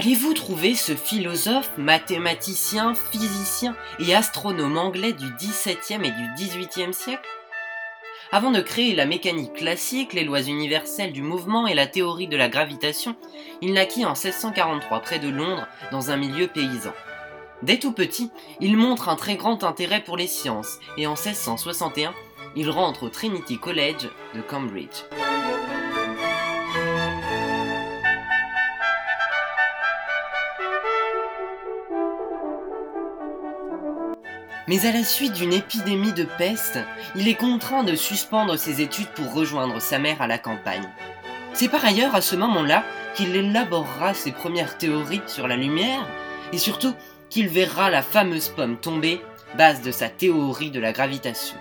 Allez-vous trouver ce philosophe, mathématicien, physicien et astronome anglais du XVIIe et du XVIIIe siècle? Avant de créer la mécanique classique, les lois universelles du mouvement et la théorie de la gravitation, il naquit en 1643 près de Londres dans un milieu paysan. Dès tout petit, il montre un très grand intérêt pour les sciences et en 1661, il rentre au Trinity College de Cambridge. Mais à la suite d'une épidémie de peste, il est contraint de suspendre ses études pour rejoindre sa mère à la campagne. C'est par ailleurs à ce moment-là qu'il élaborera ses premières théories sur la lumière et surtout qu'il verra la fameuse pomme tomber, base de sa théorie de la gravitation.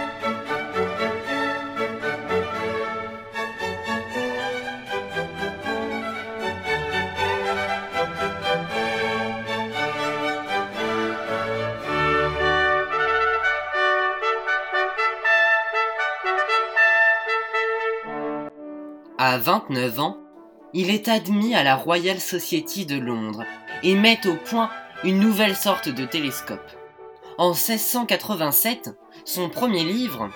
À 29 ans, il est admis à la Royal Society de Londres et met au point une nouvelle sorte de télescope. En 1687, son premier livre,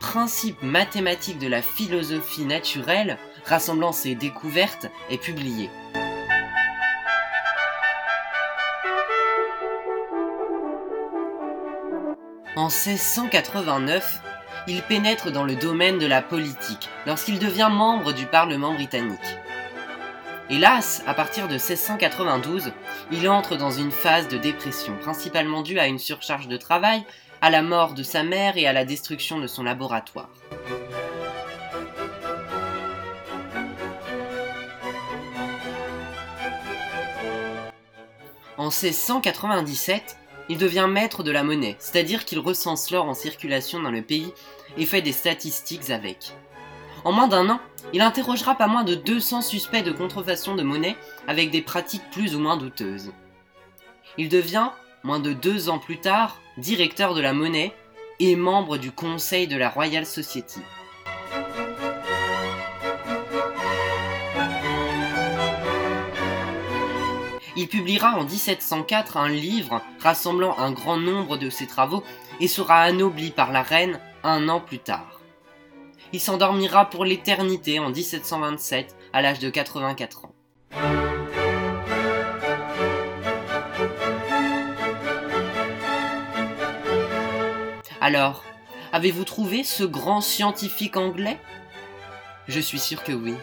Principes mathématiques de la philosophie naturelle, rassemblant ses découvertes, est publié. En 1689, il pénètre dans le domaine de la politique lorsqu'il devient membre du Parlement britannique. Hélas, à partir de 1692, il entre dans une phase de dépression, principalement due à une surcharge de travail, à la mort de sa mère et à la destruction de son laboratoire. En 1697, il devient maître de la monnaie, c'est-à-dire qu'il recense l'or en circulation dans le pays et fait des statistiques avec. En moins d'un an, il interrogera pas moins de 200 suspects de contrefaçon de monnaie avec des pratiques plus ou moins douteuses. Il devient, moins de deux ans plus tard, directeur de la monnaie et membre du conseil de la Royal Society. Il publiera en 1704 un livre rassemblant un grand nombre de ses travaux et sera anobli par la reine un an plus tard. Il s'endormira pour l'éternité en 1727 à l'âge de 84 ans. Alors, avez-vous trouvé ce grand scientifique anglais? Je suis sûr que oui.